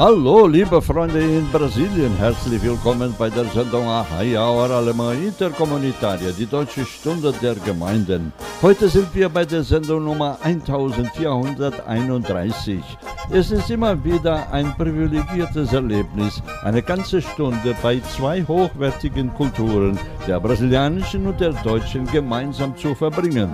Hallo, liebe Freunde in Brasilien, herzlich willkommen bei der Sendung Ahai Hour Alemán Interkommunitaria, die deutsche Stunde der Gemeinden. Heute sind wir bei der Sendung Nummer 1431. Es ist immer wieder ein privilegiertes Erlebnis, eine ganze Stunde bei zwei hochwertigen Kulturen, der brasilianischen und der deutschen, gemeinsam zu verbringen.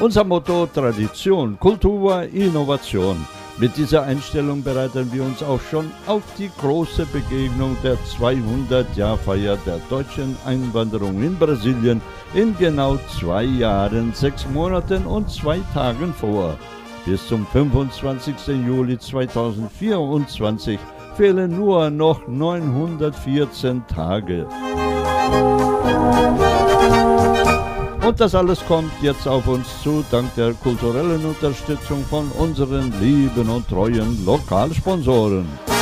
Unser Motto Tradition, Kultur, Innovation. Mit dieser Einstellung bereiten wir uns auch schon auf die große Begegnung der 200-Jahr-Feier der deutschen Einwanderung in Brasilien in genau zwei Jahren, sechs Monaten und zwei Tagen vor. Bis zum 25. Juli 2024 fehlen nur noch 914 Tage. Und das alles kommt jetzt auf uns zu, dank der kulturellen Unterstützung von unseren lieben und treuen Lokalsponsoren.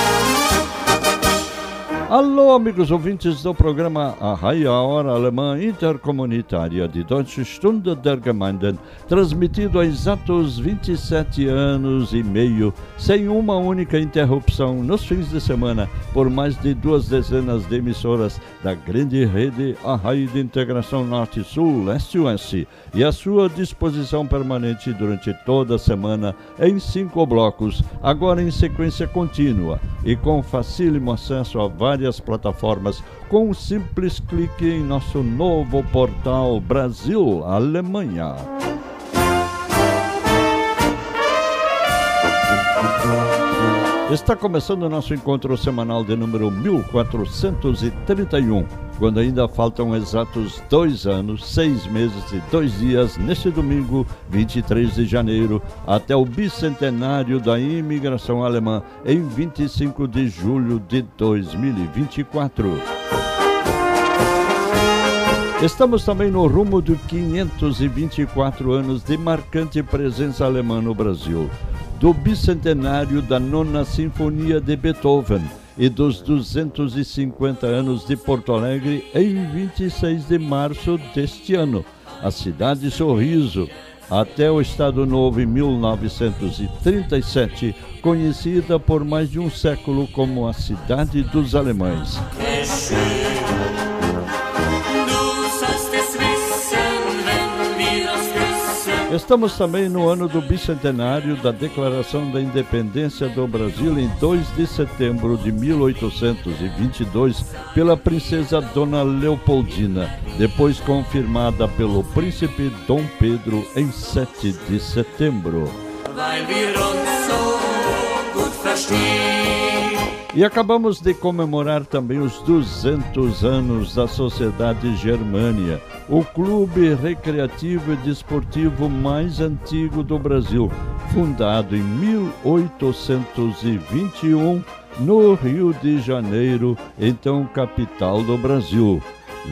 Alô, amigos ouvintes do programa A Hora Alemã Intercomunitária de Deutsche Stunde der Gemeinden, transmitido há exatos 27 anos e meio, sem uma única interrupção, nos fins de semana, por mais de duas dezenas de emissoras da grande rede A de Integração Norte-Sul, Leste-Oeste, e à sua disposição permanente durante toda a semana em cinco blocos, agora em sequência contínua e com facílimo acesso a várias plataformas com um simples clique em nosso novo portal Brasil Alemanha. Está começando o nosso encontro semanal de número 1431, quando ainda faltam exatos dois anos, seis meses e dois dias, neste domingo, 23 de janeiro, até o bicentenário da imigração alemã, em 25 de julho de 2024. Estamos também no rumo de 524 anos de marcante presença alemã no Brasil do bicentenário da Nona Sinfonia de Beethoven e dos 250 anos de Porto Alegre em 26 de março deste ano. A cidade Sorriso, até o Estado Novo em 1937, conhecida por mais de um século como a Cidade dos Alemães. Estamos também no ano do bicentenário da Declaração da Independência do Brasil em 2 de setembro de 1822 pela princesa Dona Leopoldina, depois confirmada pelo príncipe Dom Pedro em 7 de setembro. E acabamos de comemorar também os 200 anos da Sociedade Germânia, o clube recreativo e desportivo mais antigo do Brasil, fundado em 1821 no Rio de Janeiro, então capital do Brasil.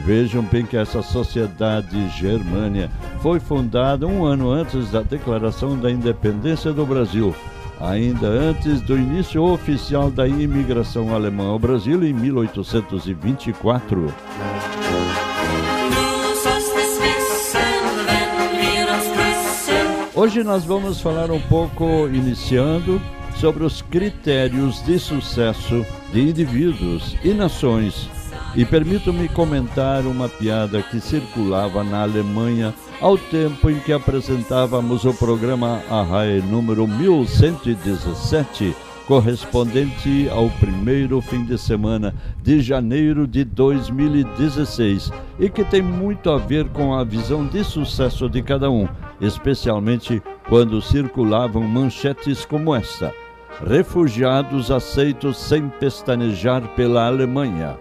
Vejam bem que essa sociedade germânia foi fundada um ano antes da declaração da independência do Brasil ainda antes do início oficial da imigração alemã ao Brasil em 1824. Hoje nós vamos falar um pouco, iniciando, sobre os critérios de sucesso de indivíduos e nações. E permito-me comentar uma piada que circulava na Alemanha ao tempo em que apresentávamos o programa Arrae número 1117, correspondente ao primeiro fim de semana de janeiro de 2016 e que tem muito a ver com a visão de sucesso de cada um, especialmente quando circulavam manchetes como esta: Refugiados aceitos sem pestanejar pela Alemanha.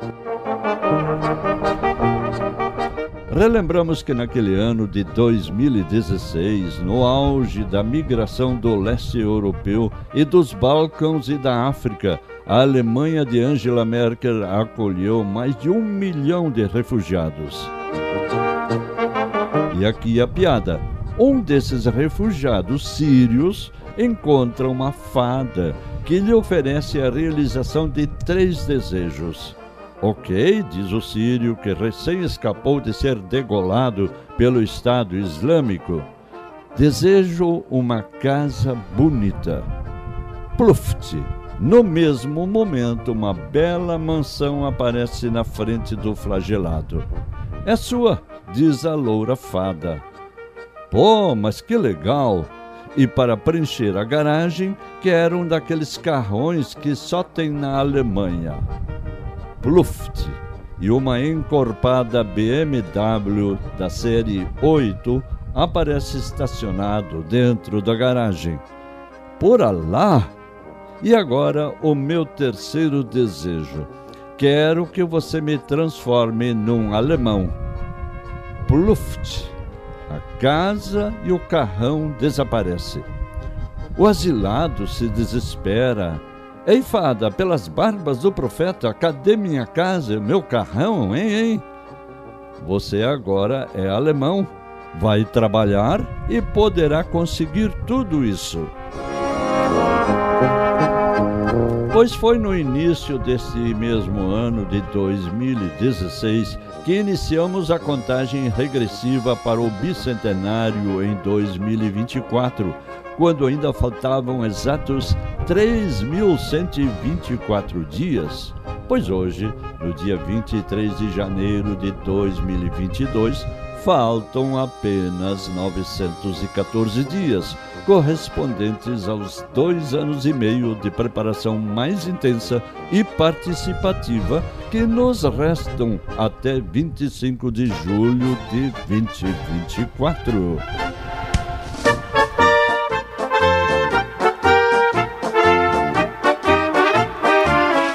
Relembramos que naquele ano de 2016, no auge da migração do leste europeu e dos Balcãs e da África, a Alemanha de Angela Merkel acolheu mais de um milhão de refugiados. E aqui a piada: um desses refugiados sírios encontra uma fada que lhe oferece a realização de três desejos. Ok, diz o sírio que recém escapou de ser degolado pelo Estado Islâmico. Desejo uma casa bonita. Pluft. No mesmo momento, uma bela mansão aparece na frente do flagelado. É sua, diz a loura fada. Pô, mas que legal! E para preencher a garagem, quero um daqueles carrões que só tem na Alemanha. Pluft e uma encorpada BMW da série 8 aparece estacionado dentro da garagem. Por lá! E agora o meu terceiro desejo. Quero que você me transforme num alemão. Pluft. A casa e o carrão desaparecem. O asilado se desespera Ei, fada, pelas barbas do profeta, cadê minha casa, meu carrão, hein, hein? Você agora é alemão, vai trabalhar e poderá conseguir tudo isso. Pois foi no início deste mesmo ano de 2016 que iniciamos a contagem regressiva para o bicentenário em 2024 quando ainda faltavam exatos 3.124 dias, pois hoje, no dia 23 de janeiro de 2022, faltam apenas 914 dias, correspondentes aos dois anos e meio de preparação mais intensa e participativa que nos restam até 25 de julho de 2024.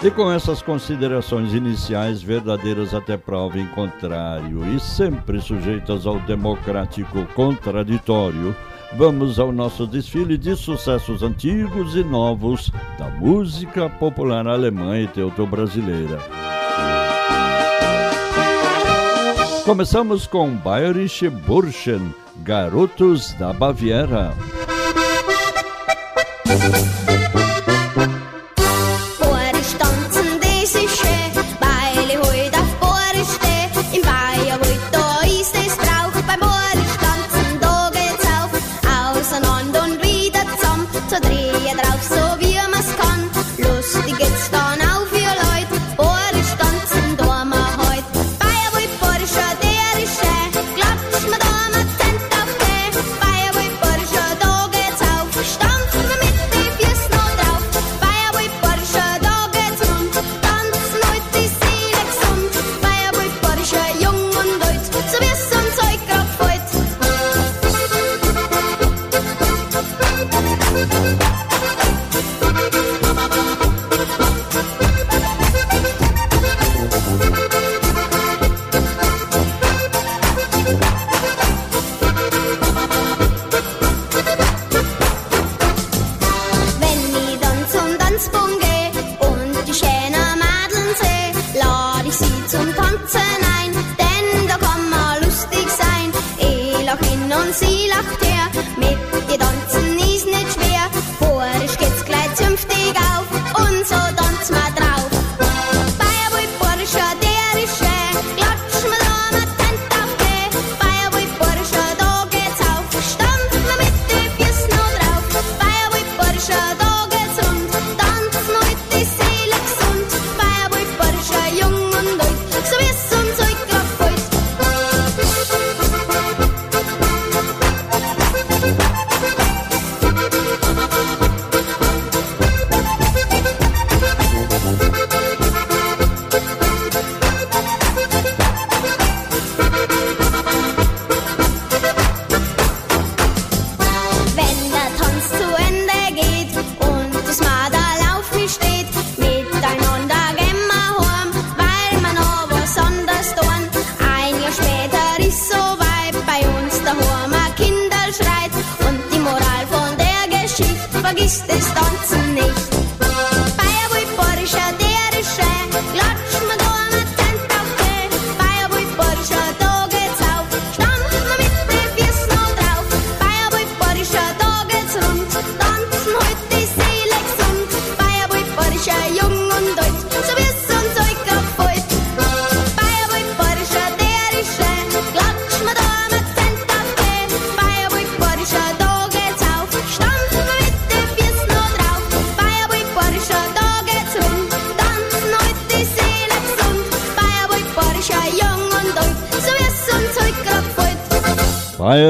E com essas considerações iniciais, verdadeiras até prova em contrário e sempre sujeitas ao democrático contraditório, vamos ao nosso desfile de sucessos antigos e novos da música popular alemã e teuto-brasileira. Começamos com Bayerische Burschen, Garotos da Baviera.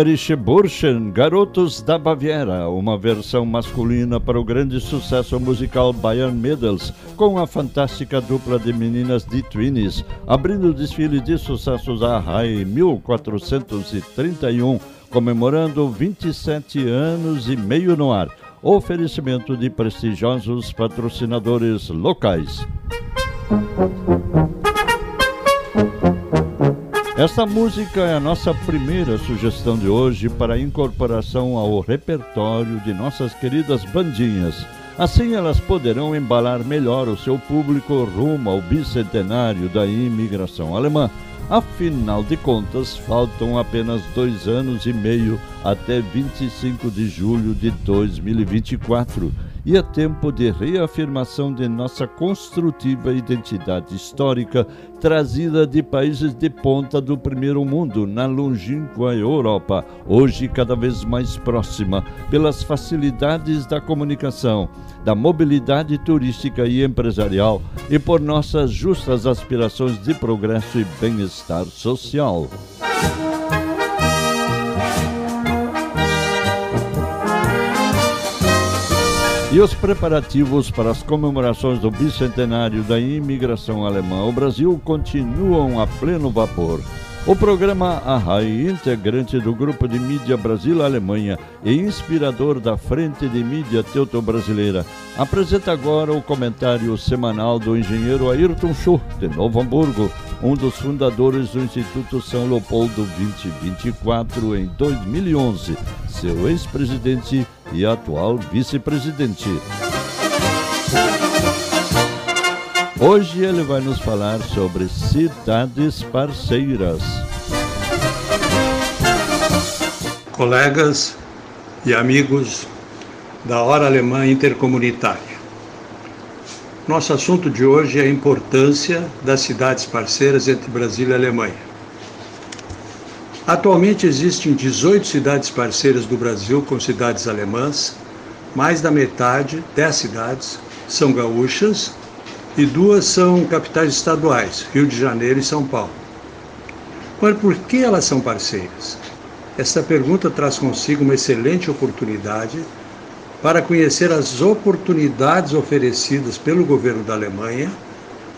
Bayerische Burschen, Garotos da Baviera, uma versão masculina para o grande sucesso musical Bayern Mädels, com a fantástica dupla de meninas de Twinnies, abrindo o desfile de sucessos a RAI 1431, comemorando 27 anos e meio no ar. Oferecimento de prestigiosos patrocinadores locais. Esta música é a nossa primeira sugestão de hoje para incorporação ao repertório de nossas queridas bandinhas. Assim elas poderão embalar melhor o seu público rumo ao bicentenário da imigração alemã. Afinal de contas, faltam apenas dois anos e meio até 25 de julho de 2024 e é tempo de reafirmação de nossa construtiva identidade histórica trazida de países de ponta do primeiro mundo na longínqua Europa, hoje cada vez mais próxima pelas facilidades da comunicação, da mobilidade turística e empresarial e por nossas justas aspirações de progresso e bem-estar social. E os preparativos para as comemorações do bicentenário da imigração alemã ao Brasil continuam a pleno vapor. O programa Arrai, integrante do grupo de mídia Brasil-Alemanha e inspirador da Frente de Mídia Teuto-Brasileira, apresenta agora o comentário semanal do engenheiro Ayrton Schuh, de Novo Hamburgo, um dos fundadores do Instituto São Leopoldo 2024 em 2011, seu ex-presidente e atual vice-presidente. Hoje ele vai nos falar sobre cidades parceiras. Colegas e amigos da Hora Alemã Intercomunitária. Nosso assunto de hoje é a importância das cidades parceiras entre Brasil e Alemanha. Atualmente existem 18 cidades parceiras do Brasil com cidades alemãs, mais da metade, 10 cidades, são gaúchas e duas são capitais estaduais, Rio de Janeiro e São Paulo. Mas por que elas são parceiras? Esta pergunta traz consigo uma excelente oportunidade para conhecer as oportunidades oferecidas pelo governo da Alemanha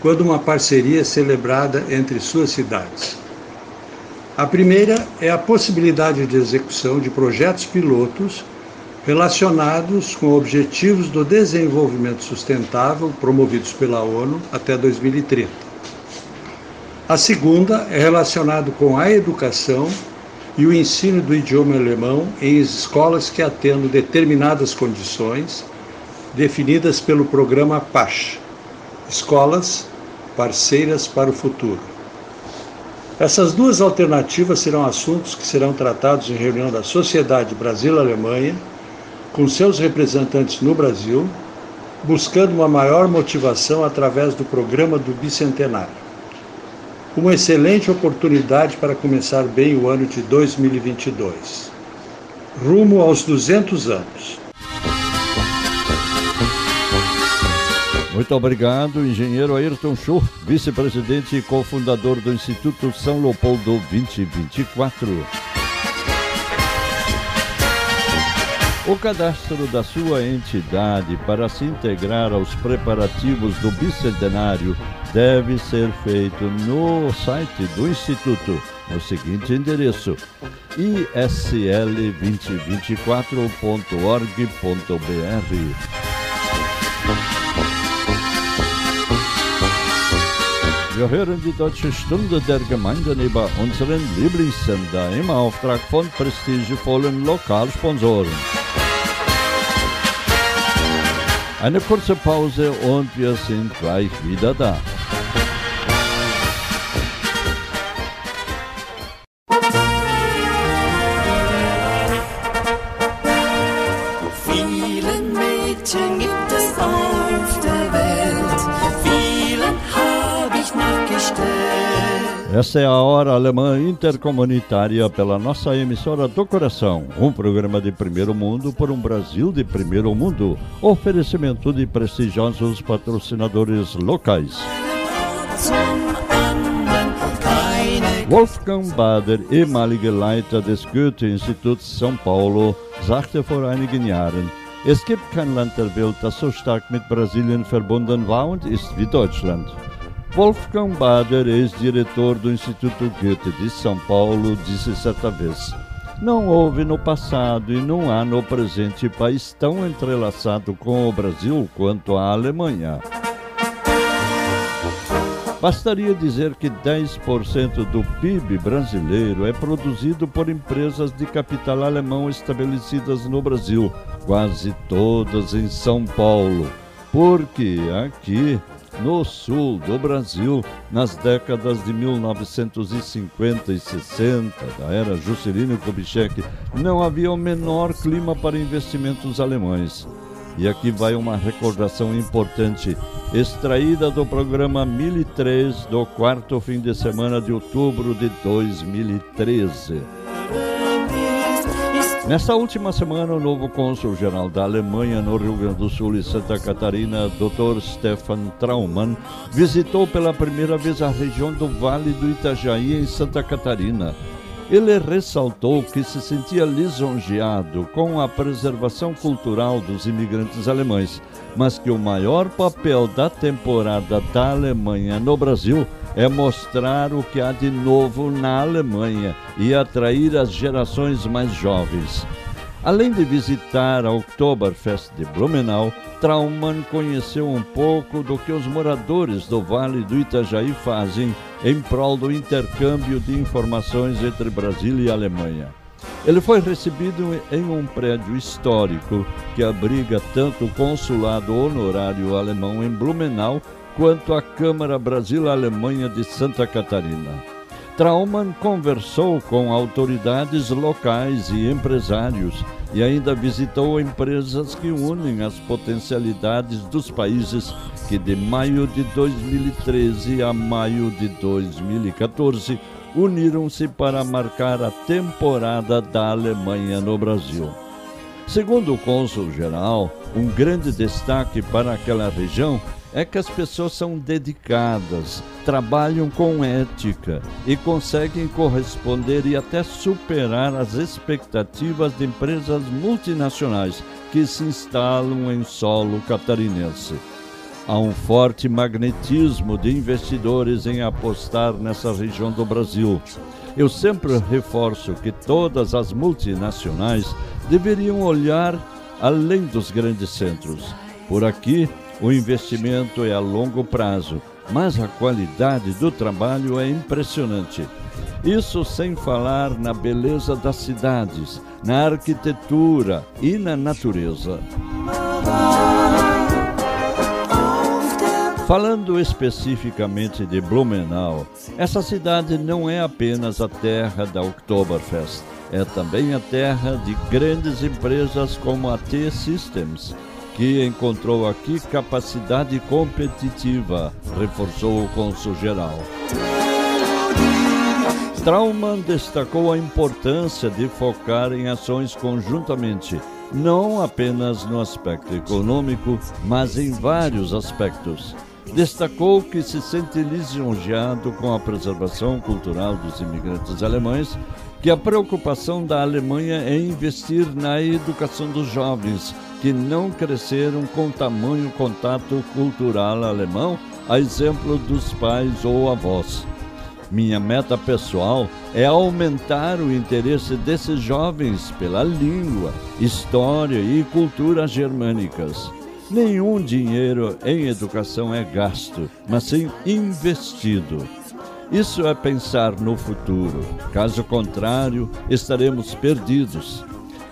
quando uma parceria é celebrada entre suas cidades. A primeira é a possibilidade de execução de projetos pilotos relacionados com objetivos do desenvolvimento sustentável promovidos pela ONU até 2030. A segunda é relacionada com a educação e o ensino do idioma alemão em escolas que atendam determinadas condições definidas pelo programa PASH Escolas Parceiras para o Futuro. Essas duas alternativas serão assuntos que serão tratados em reunião da Sociedade Brasil-Alemanha com seus representantes no Brasil, buscando uma maior motivação através do programa do Bicentenário. Uma excelente oportunidade para começar bem o ano de 2022. Rumo aos 200 anos. Muito obrigado, engenheiro Ayrton Schur, vice-presidente e cofundador do Instituto São Leopoldo 2024. O cadastro da sua entidade para se integrar aos preparativos do bicentenário deve ser feito no site do Instituto, no seguinte endereço: isl2024.org.br. Wir hören die Deutsche Stunde der Gemeinden über unseren Lieblingssender im Auftrag von prestigevollen Lokalsponsoren. Eine kurze Pause und wir sind gleich wieder da. Essa é a Hora Alemã Intercomunitária pela nossa emissora do coração. Um programa de primeiro mundo por um Brasil de primeiro mundo. Oferecimento de prestigiosos patrocinadores locais. Wolfgang Bader, ehemaliger Leiter des Goethe-Instituts São Paulo, sagte vor einigen Jahren, es gibt kein Land der Welt, das so stark mit Brasilien verbunden war und ist wie Deutschland. Wolfgang Bader, ex-diretor do Instituto Goethe de São Paulo, disse certa vez: Não houve no passado e não há no presente país tão entrelaçado com o Brasil quanto a Alemanha. Bastaria dizer que 10% do PIB brasileiro é produzido por empresas de capital alemão estabelecidas no Brasil, quase todas em São Paulo. Porque aqui, no sul do Brasil, nas décadas de 1950 e 60, da era Juscelino Kubitschek, não havia o menor clima para investimentos alemães. E aqui vai uma recordação importante, extraída do programa 1003 do quarto fim de semana de outubro de 2013. Nesta última semana, o novo cônsul-geral da Alemanha no Rio Grande do Sul e Santa Catarina, Dr. Stefan Traumann, visitou pela primeira vez a região do Vale do Itajaí, em Santa Catarina. Ele ressaltou que se sentia lisonjeado com a preservação cultural dos imigrantes alemães, mas que o maior papel da temporada da Alemanha no Brasil é mostrar o que há de novo na Alemanha e atrair as gerações mais jovens. Além de visitar a Oktoberfest de Blumenau, Traumann conheceu um pouco do que os moradores do Vale do Itajaí fazem em prol do intercâmbio de informações entre Brasil e Alemanha. Ele foi recebido em um prédio histórico que abriga tanto o consulado honorário alemão em Blumenau quanto a Câmara Brasil-Alemanha de Santa Catarina. Traumann conversou com autoridades locais e empresários e ainda visitou empresas que unem as potencialidades dos países que de maio de 2013 a maio de 2014 uniram-se para marcar a temporada da Alemanha no Brasil. Segundo o cônsul-geral, um grande destaque para aquela região é que as pessoas são dedicadas, trabalham com ética e conseguem corresponder e até superar as expectativas de empresas multinacionais que se instalam em solo catarinense. Há um forte magnetismo de investidores em apostar nessa região do Brasil. Eu sempre reforço que todas as multinacionais deveriam olhar além dos grandes centros. Por aqui, o investimento é a longo prazo, mas a qualidade do trabalho é impressionante. Isso sem falar na beleza das cidades, na arquitetura e na natureza. Falando especificamente de Blumenau, essa cidade não é apenas a terra da Oktoberfest, é também a terra de grandes empresas como a T-Systems, que encontrou aqui capacidade competitiva, reforçou o cônsul-geral. Traumann destacou a importância de focar em ações conjuntamente, não apenas no aspecto econômico, mas em vários aspectos. Destacou que se sente lisonjeado com a preservação cultural dos imigrantes alemães, que a preocupação da Alemanha é investir na educação dos jovens, que não cresceram com tamanho contato cultural alemão, a exemplo dos pais ou avós. Minha meta pessoal é aumentar o interesse desses jovens pela língua, história e cultura germânicas. Nenhum dinheiro em educação é gasto, mas sim investido. Isso é pensar no futuro. Caso contrário, estaremos perdidos.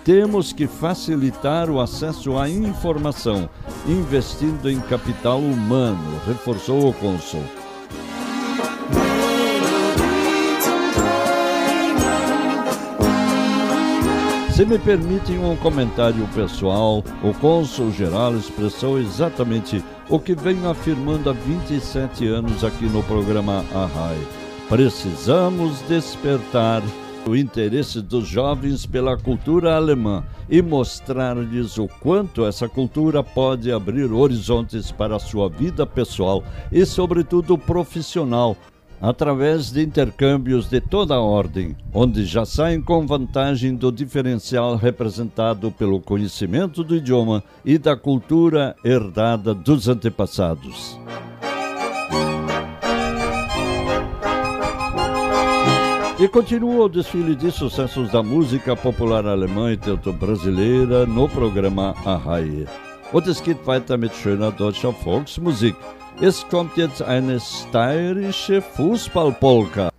Temos que facilitar o acesso à informação investindo em capital humano, reforçou o cônsul. Se me permitem um comentário pessoal, o cônsul-geral expressou exatamente o que venho afirmando há 27 anos aqui no programa Arrai. Precisamos despertar o interesse dos jovens pela cultura alemã e mostrar-lhes o quanto essa cultura pode abrir horizontes para a sua vida pessoal e, sobretudo, profissional, através de intercâmbios de toda a ordem, onde já saem com vantagem do diferencial representado pelo conhecimento do idioma e da cultura herdada dos antepassados. E continua o desfile de sucessos da música popular alemã e teuto-brasileira no programa Arrai. Und es geht weiter mit schöner deutscher Volksmusik. Es kommt jetzt eine steirische Fußballpolka.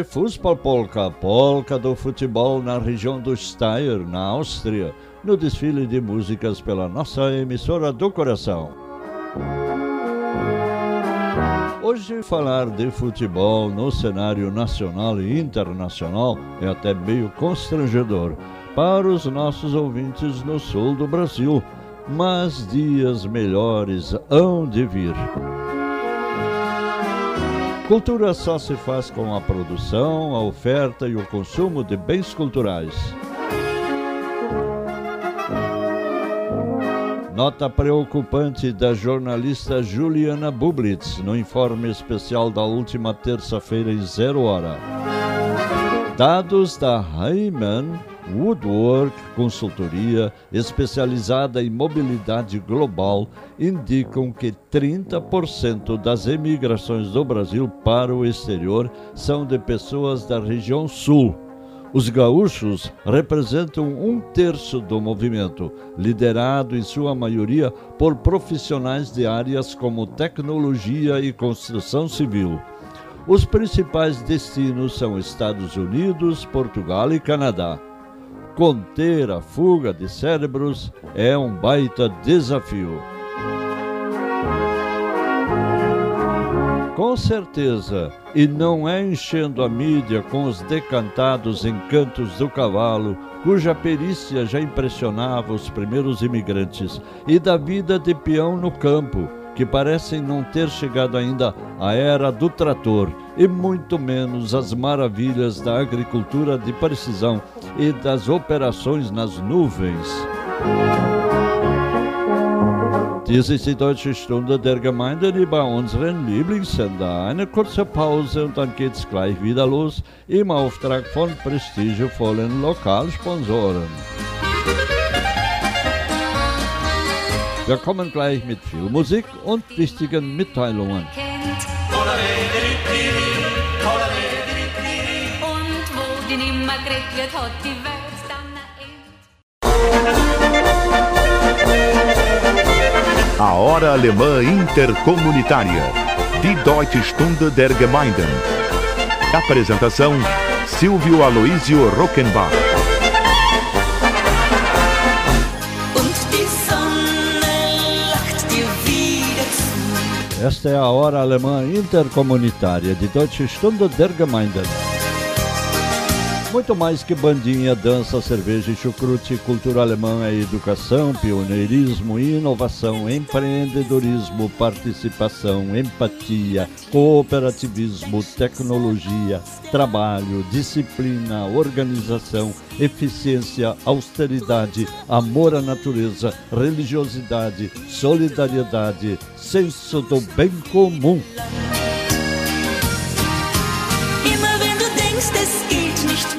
Steirische Fußballpolka, polka do futebol na região do Steyr, na Áustria, no desfile de músicas pela nossa emissora do coração. Hoje falar de futebol no cenário nacional e internacional é até meio constrangedor para os nossos ouvintes no sul do Brasil, mas dias melhores hão de vir. Cultura só se faz com a produção, a oferta e o consumo de bens culturais. Nota preocupante da jornalista Juliana Bublitz no informe especial da última terça-feira em zero hora. Dados da Heimann Woodwork Consultoria, especializada em mobilidade global, indicam que 30% das emigrações do Brasil para o exterior são de pessoas da região sul. Os gaúchos representam um terço do movimento, liderado em sua maioria por profissionais de áreas como tecnologia e construção civil. Os principais destinos são Estados Unidos, Portugal e Canadá. Conter a fuga de cérebros é um baita desafio. Com certeza, e não é enchendo a mídia com os decantados encantos do cavalo, cuja perícia já impressionava os primeiros imigrantes, e da vida de peão no campo, que parecem não ter chegado ainda à era do trator, e muito menos às maravilhas da agricultura de precisão e das operações nas nuvens. Dies ist die Deutsche Stunde der Gemeinde, die bei unseren Lieblingssender. Eine kurze Pause und dann geht's gleich wieder los im Auftrag von prestigevollen Lokalsponsoren. Wir kommen gleich mit viel Musik und wichtigen Mitteilungen. A Hora Alemã Intercomunitária. Die Deutsche Stunde der Gemeinden. Apresentação: Silvio Aloísio Rockenbach. Esta é a Hora Alemã Intercomunitária de Deutsche Stunde der Gemeinden. Muito mais que bandinha, dança, cerveja e chucrute, cultura alemã é educação, pioneirismo, inovação, empreendedorismo, participação, empatia, cooperativismo, tecnologia, trabalho, disciplina, organização, eficiência, austeridade, amor à natureza, religiosidade, solidariedade, senso do bem comum. Immer wenn du denkst, es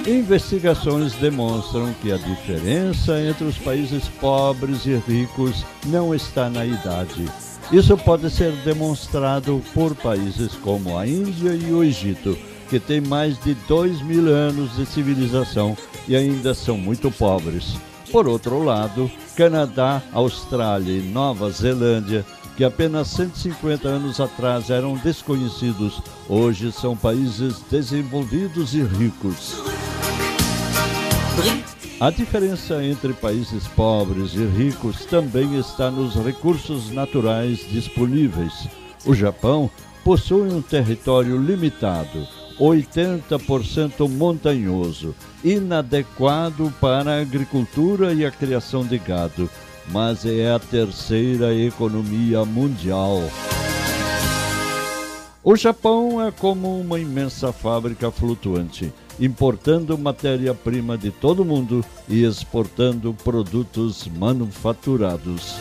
Investigações demonstram que a diferença entre os países pobres e ricos não está na idade. Isso pode ser demonstrado por países como a Índia e o Egito, que têm mais de dois mil anos de civilização e ainda são muito pobres. Por outro lado, Canadá, Austrália e Nova Zelândia, que apenas 150 anos atrás eram desconhecidos, hoje são países desenvolvidos e ricos. A diferença entre países pobres e ricos também está nos recursos naturais disponíveis. O Japão possui um território limitado, 80% montanhoso, inadequado para a agricultura e a criação de gado, mas é a terceira economia mundial. O Japão é como uma imensa fábrica flutuante, importando matéria-prima de todo o mundo e exportando produtos manufaturados.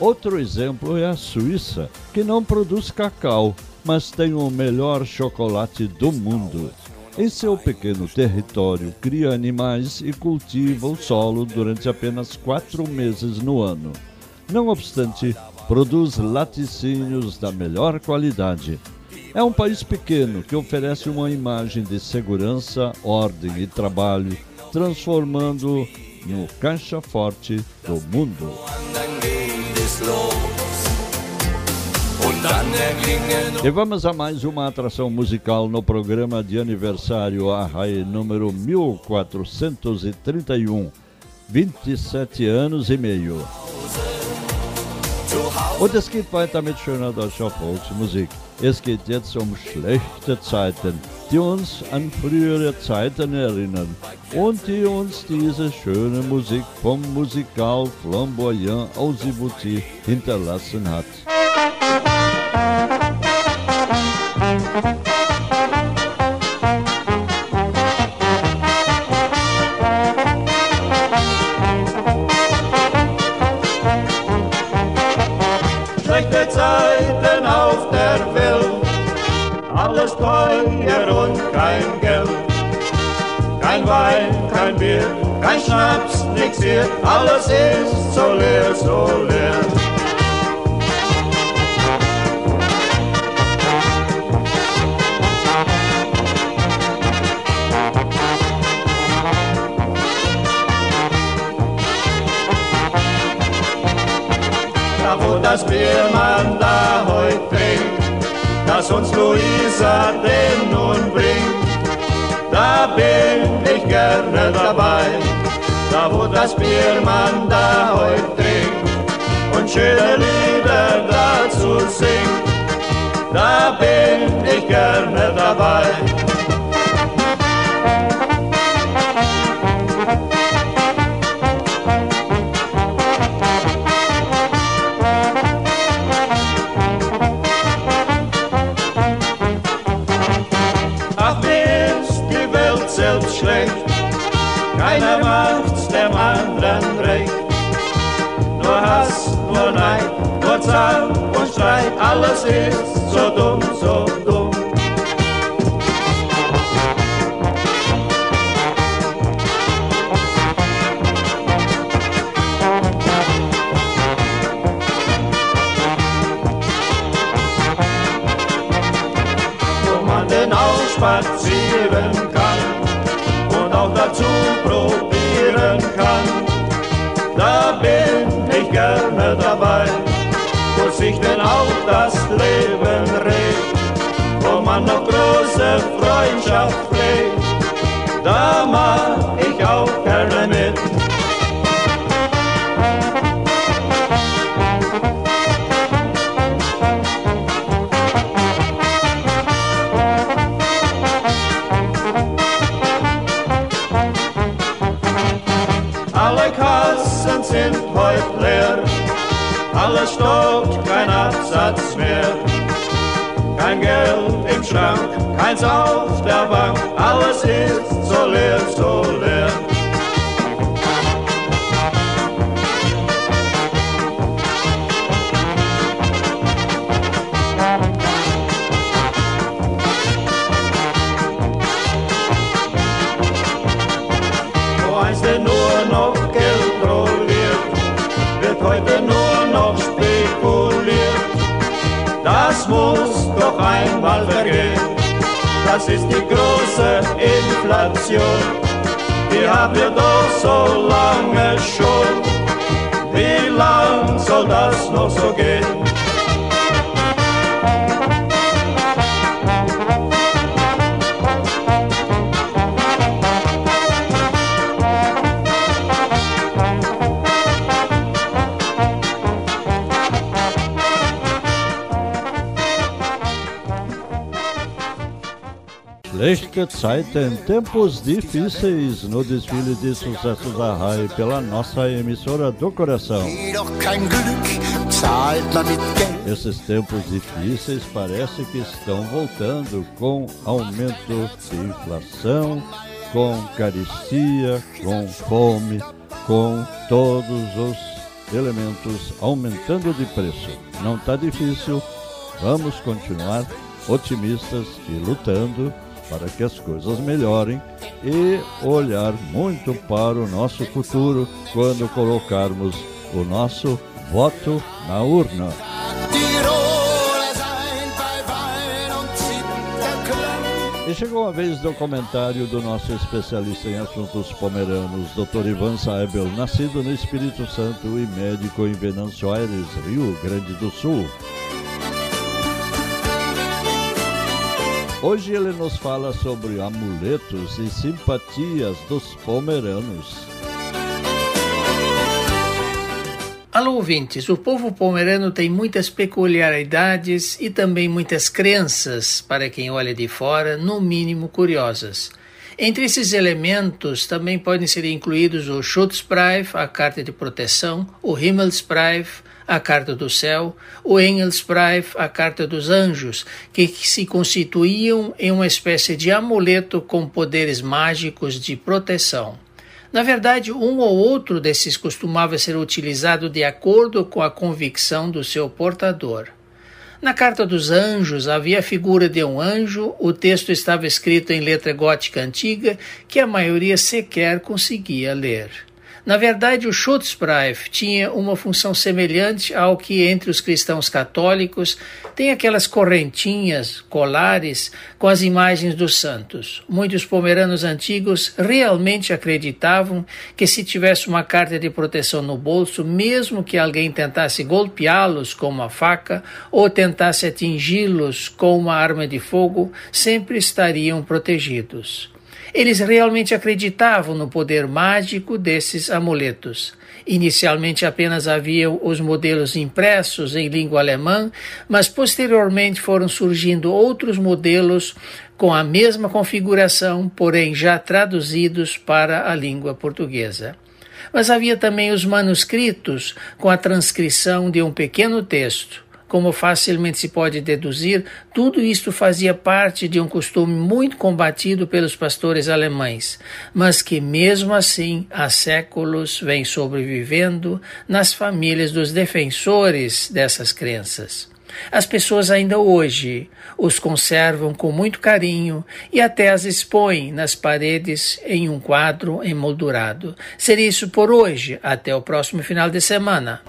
Outro exemplo é a Suíça, que não produz cacau, mas tem o melhor chocolate do mundo. Em seu pequeno território, cria animais e cultiva o solo durante apenas quatro meses no ano. Não obstante, produz laticínios da melhor qualidade. É um país pequeno que oferece uma imagem de segurança, ordem e trabalho, transformando no caixa forte do mundo. E vamos a mais uma atração musical no programa de aniversário Arrai número 1431, 27 anos e meio. Und es geht weiter mit schöner deutscher Volksmusik. Es geht jetzt um schlechte Zeiten, die uns an frühere Zeiten erinnern und die uns diese schöne Musik vom Musikal Flamboyant aus Djibouti hinterlassen hat. Schöne Lieder dazu singt, da bin ich gerne dabei. Zahl und Streit, alles ist so dumm, so Schlechte Zeiten, tempos difíceis no desfile de sucessos da RAI pela nossa emissora do coração. Esses tempos difíceis parece que estão voltando com aumento de inflação, com carestia, com fome, com todos os elementos aumentando de preço. Não está difícil, vamos continuar otimistas e lutando para que as coisas melhorem e olhar muito para o nosso futuro quando colocarmos o nosso voto na urna. E chegou a vez do comentário do nosso especialista em assuntos pomeranos, Dr. Ivan Saebel, nascido no Espírito Santo e médico em Venâncio Aires, Rio Grande do Sul. Hoje ele nos fala sobre amuletos e simpatias dos pomeranos. Alô, ouvintes! O povo pomerano tem muitas peculiaridades e também muitas crenças, para quem olha de fora, no mínimo curiosas. Entre esses elementos também podem ser incluídos o Schutzbrief, a carta de proteção, o Himmelsbrief, a carta do céu, o Engelsbrief, a carta dos anjos, que se constituíam em uma espécie de amuleto com poderes mágicos de proteção. Na verdade, um ou outro desses costumava ser utilizado de acordo com a convicção do seu portador. Na Carta dos Anjos havia a figura de um anjo, o texto estava escrito em letra gótica antiga que a maioria sequer conseguia ler. Na verdade, o Schutzbrief tinha uma função semelhante ao que entre os cristãos católicos tem aquelas correntinhas, colares com as imagens dos santos. Muitos pomeranos antigos realmente acreditavam que se tivesse uma carta de proteção no bolso, mesmo que alguém tentasse golpeá-los com uma faca ou tentasse atingi-los com uma arma de fogo, sempre estariam protegidos. Eles realmente acreditavam no poder mágico desses amuletos. Inicialmente apenas haviam os modelos impressos em língua alemã, mas posteriormente foram surgindo outros modelos com a mesma configuração, porém já traduzidos para a língua portuguesa. Mas havia também os manuscritos com a transcrição de um pequeno texto. Como facilmente se pode deduzir, tudo isto fazia parte de um costume muito combatido pelos pastores alemães, mas que mesmo assim há séculos vem sobrevivendo nas famílias dos defensores dessas crenças. As pessoas ainda hoje os conservam com muito carinho e até as expõem nas paredes em um quadro emoldurado. Seria isso por hoje. Até o próximo final de semana.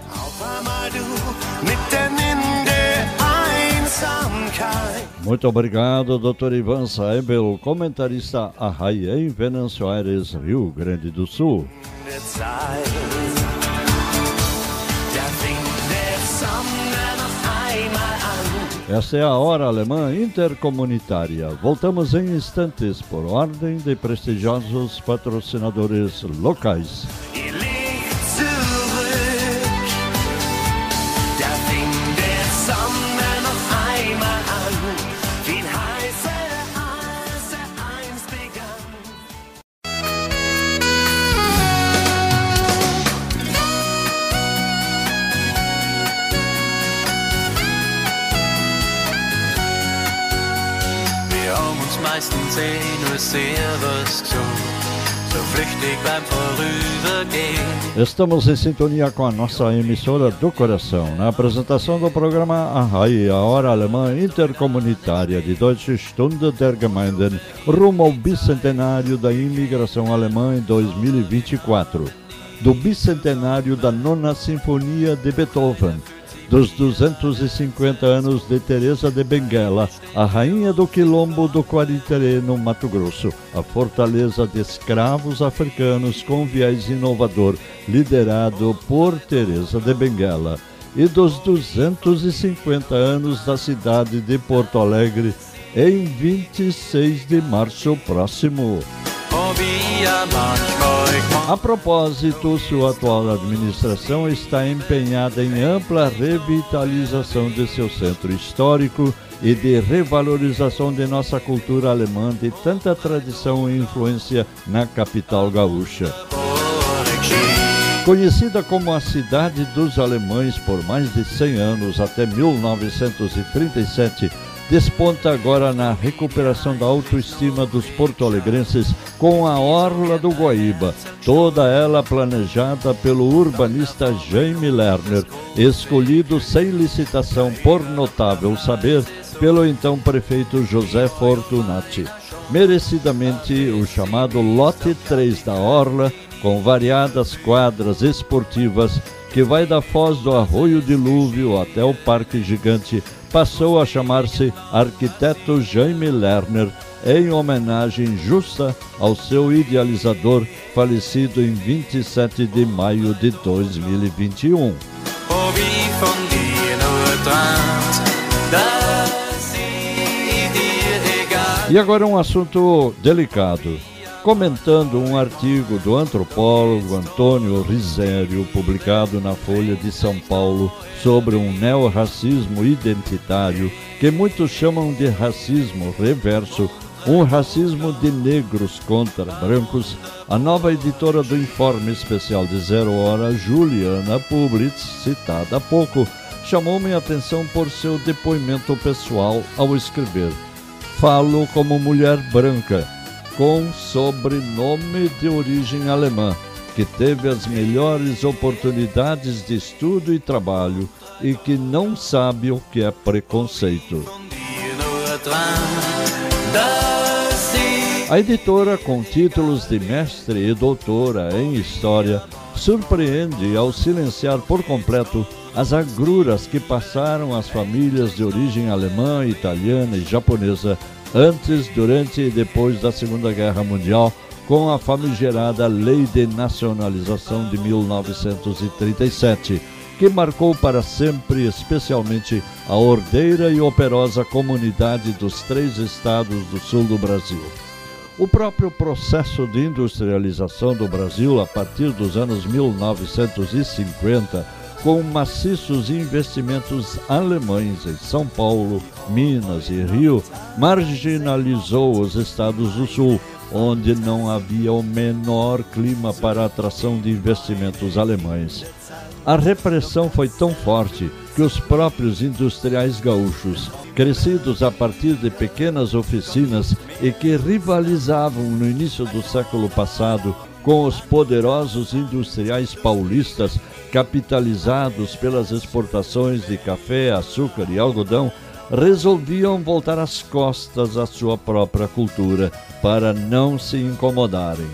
Muito obrigado, Dr. Ivan Saebel, comentarista Arrai em Venâncio Aires, Rio Grande do Sul. Essa é a Hora Alemã Intercomunitária. Voltamos em instantes por ordem de prestigiosos patrocinadores locais. Meisten sehen nur. Estamos em sintonia com a nossa emissora do coração, na apresentação do programa Arrai, a hora alemã intercomunitária de Deutsche Stunde der Gemeinden, rumo ao bicentenário da imigração alemã em 2024, do bicentenário da nona sinfonia de Beethoven, dos 250 anos de Teresa de Benguela, a rainha do quilombo do Quariterê, no Mato Grosso, a fortaleza de escravos africanos com viés inovador, liderado por Teresa de Benguela, e dos 250 anos da cidade de Porto Alegre, em 26 de março próximo. A propósito, sua atual administração está empenhada em ampla revitalização de seu centro histórico e de revalorização de nossa cultura alemã de tanta tradição e influência na capital gaúcha. Conhecida como a Cidade dos Alemães por mais de 100 anos, até 1937, desponta agora na recuperação da autoestima dos porto-alegrenses com a Orla do Guaíba, toda ela planejada pelo urbanista Jaime Lerner, escolhido sem licitação por notável saber pelo então prefeito José Fortunati. Merecidamente o chamado Lote 3 da Orla, com variadas quadras esportivas que vai da foz do Arroio Dilúvio até o Parque Gigante passou a chamar-se Arquiteto Jaime Lerner, em homenagem justa ao seu idealizador, falecido em 27 de maio de 2021. E agora um assunto delicado comentando um artigo do antropólogo Antônio Risério, publicado na Folha de São Paulo, sobre um neorracismo identitário que muitos chamam de racismo reverso, um racismo de negros contra brancos, a nova editora do Informe Especial de Zero Hora, Juliana Publitz, citada há pouco, chamou minha atenção por seu depoimento pessoal ao escrever: Falo como mulher branca com sobrenome de origem alemã, que teve as melhores oportunidades de estudo e trabalho e que não sabe o que é preconceito. A editora, com títulos de mestre e doutora em História, surpreende ao silenciar por completo as agruras que passaram as famílias de origem alemã, italiana e japonesa antes, durante e depois da Segunda Guerra Mundial, com a famigerada Lei de Nacionalização de 1937, que marcou para sempre, especialmente, a ordeira e operosa comunidade dos três estados do sul do Brasil. O próprio processo de industrialização do Brasil a partir dos anos 1950, com maciços investimentos alemães em São Paulo, Minas e Rio, marginalizou os estados do Sul, onde não havia o menor clima para a atração de investimentos alemães. A repressão foi tão forte que os próprios industriais gaúchos, crescidos a partir de pequenas oficinas e que rivalizavam no início do século passado com os poderosos industriais paulistas, capitalizados pelas exportações de café, açúcar e algodão, resolviam voltar as costas à sua própria cultura para não se incomodarem.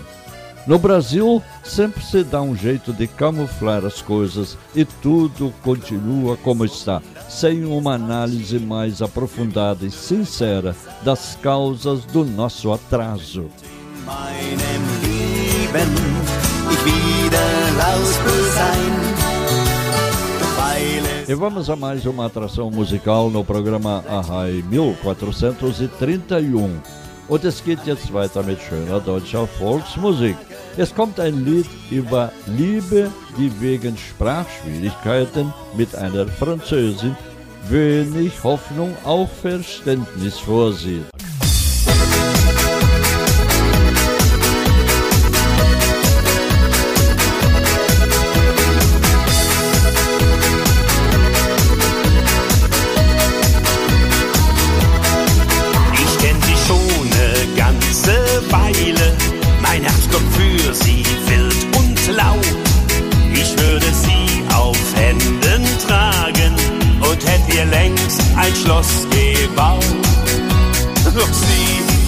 No Brasil, sempre se dá um jeito de camuflar as coisas e tudo continua como está, sem uma análise mais aprofundada e sincera das causas do nosso atraso. E vamos a mais uma atração musical no programa Arrai 1431. Und es geht jetzt weiter mit schöner deutscher Volksmusik. Es kommt ein Lied über Liebe, die wegen Sprachschwierigkeiten mit einer Französin wenig Hoffnung auf Verständnis vorsieht.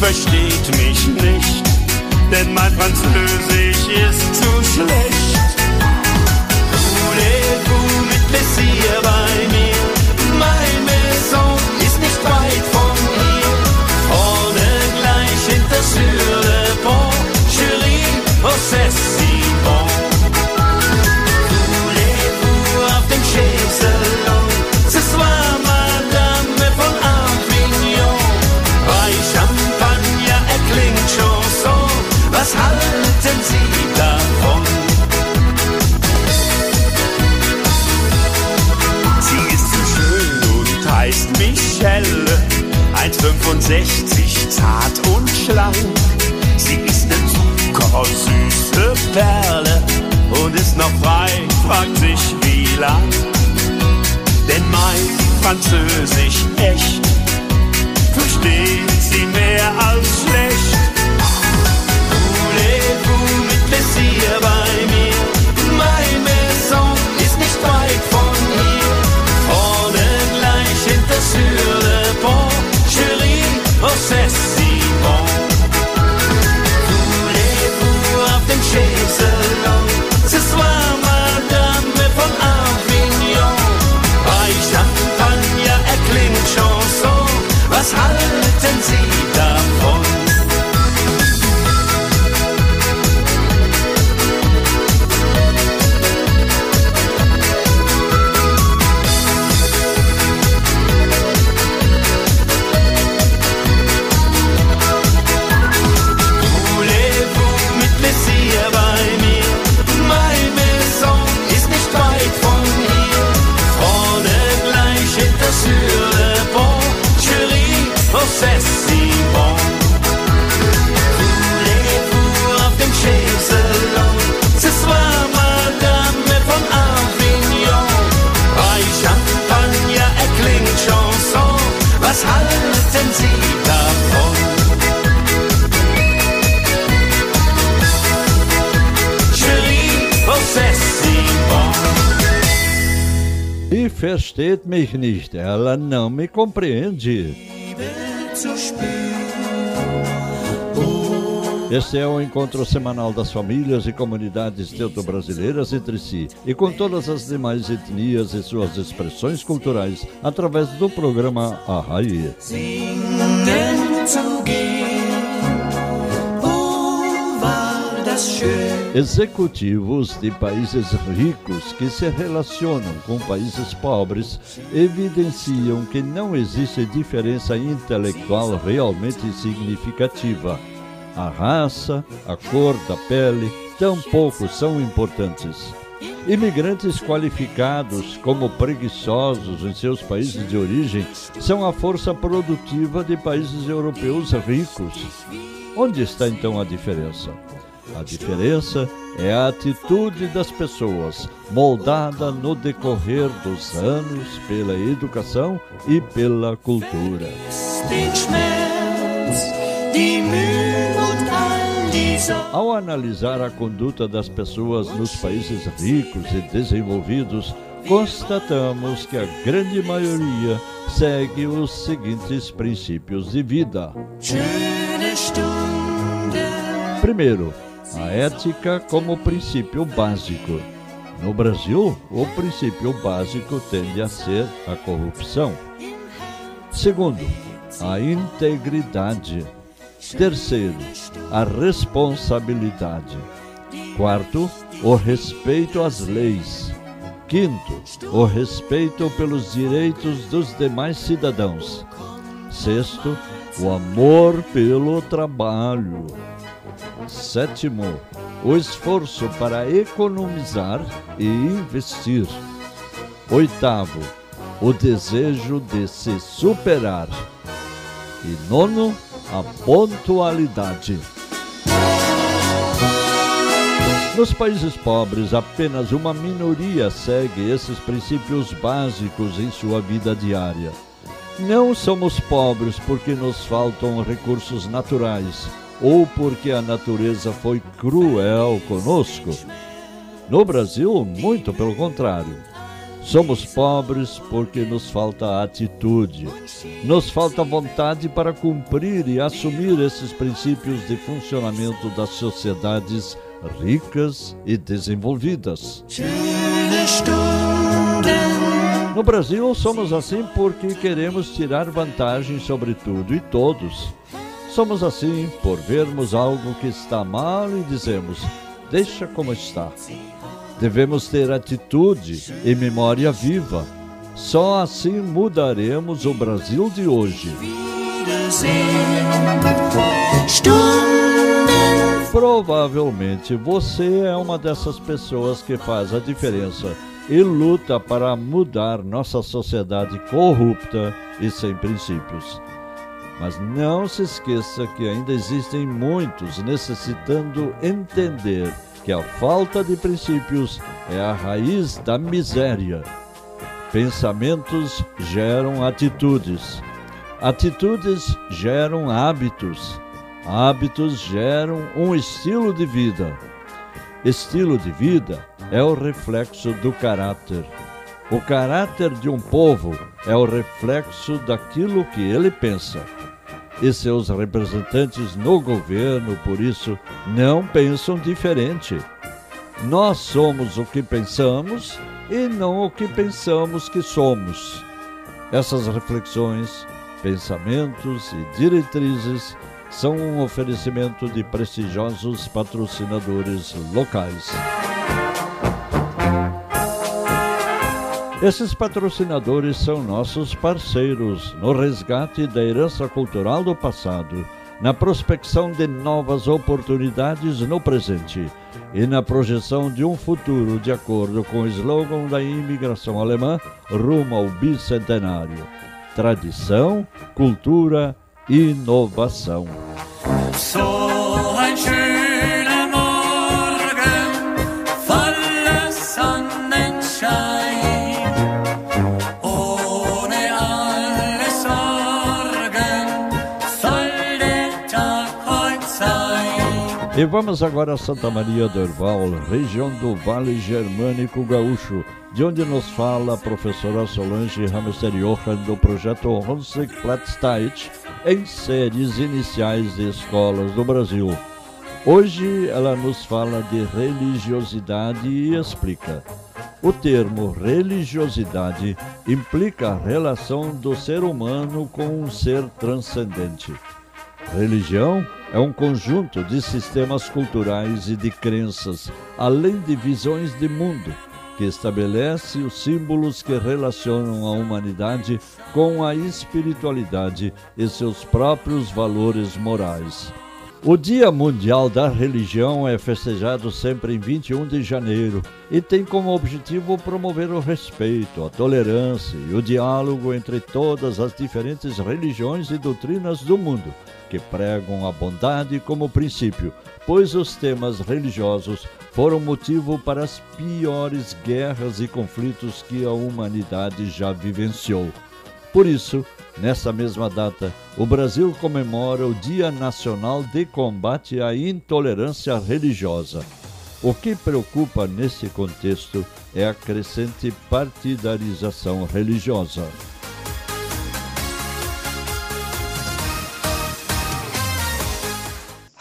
Versteht mich nicht, denn mein Französisch ist 1,65, zart und schlank. Sie ist eine zuckersüße Perle und ist noch frei, fragt sich wie lang. Denn mein Französisch echt versteht sie mehr als schlecht. Ist nicht weit von hier. Vorne gleich hinter sur le pont, oh versteht mich nicht. Ela não me compreende. Este é o encontro semanal das famílias e comunidades teuto-brasileiras entre si e com todas as demais etnias e suas expressões culturais através do programa Arraia. Executivos de países ricos que se relacionam com países pobres evidenciam que não existe diferença intelectual realmente significativa. A raça, a cor da pele, tampouco são importantes. Imigrantes qualificados como preguiçosos em seus países de origem são a força produtiva de países europeus ricos. Onde está então a diferença? A diferença é a atitude das pessoas, moldada no decorrer dos anos pela educação e pela cultura. Ao analisar a conduta das pessoas nos países ricos e desenvolvidos, constatamos que a grande maioria segue os seguintes princípios de vida. Primeiro, a ética como princípio básico. No Brasil, o princípio básico tende a ser a corrupção. Segundo, a integridade. Terceiro, a responsabilidade. Quarto, o respeito às leis. Quinto, o respeito pelos direitos dos demais cidadãos. Sexto, o amor pelo trabalho. Sétimo, o esforço para economizar e investir. Oitavo, o desejo de se superar. E nono, a pontualidade. Nos países pobres, apenas uma minoria segue esses princípios básicos em sua vida diária. Não somos pobres porque nos faltam recursos naturais ou porque a natureza foi cruel conosco. No Brasil, muito pelo contrário. Somos pobres porque nos falta atitude, nos falta vontade para cumprir e assumir esses princípios de funcionamento das sociedades ricas e desenvolvidas. No Brasil, somos assim porque queremos tirar vantagem sobre tudo e todos. Somos assim por vermos algo que está mal e dizemos: deixa como está. Devemos ter atitude e memória viva. Só assim mudaremos o Brasil de hoje. Provavelmente você é uma dessas pessoas que faz a diferença e luta para mudar nossa sociedade corrupta e sem princípios. Mas não se esqueça que ainda existem muitos necessitando entender que a falta de princípios é a raiz da miséria. Pensamentos geram atitudes. Atitudes geram hábitos. Hábitos geram um estilo de vida. Estilo de vida é o reflexo do caráter. O caráter de um povo é o reflexo daquilo que ele pensa e seus representantes no governo, por isso, não pensam diferente. Nós somos o que pensamos e não o que pensamos que somos. Essas reflexões, pensamentos e diretrizes são um oferecimento de prestigiosos patrocinadores locais. Esses patrocinadores são nossos parceiros no resgate da herança cultural do passado, na prospecção de novas oportunidades no presente e na projeção de um futuro de acordo com o slogan da imigração alemã rumo ao bicentenário: tradição, cultura inovação. E vamos agora a Santa Maria do Herval, região do Vale Germânico Gaúcho, de onde nos fala a professora Solange Hamster Johan do projeto Hunsrück Platzteit em séries iniciais de escolas do Brasil. Hoje ela nos fala de religiosidade e explica. O termo religiosidade implica a relação do ser humano com um ser transcendente. Religião é um conjunto de sistemas culturais e de crenças, além de visões de mundo, que estabelece os símbolos que relacionam a humanidade com a espiritualidade e seus próprios valores morais. O Dia Mundial da Religião é festejado sempre em 21 de janeiro e tem como objetivo promover o respeito, a tolerância e o diálogo entre todas as diferentes religiões e doutrinas do mundo, que pregam a bondade como princípio, pois os temas religiosos foram motivo para as piores guerras e conflitos que a humanidade já vivenciou. Por isso, Nessa mesma data, o Brasil comemora o Dia Nacional de Combate à Intolerância Religiosa. O que preocupa nesse contexto é a crescente partidarização religiosa.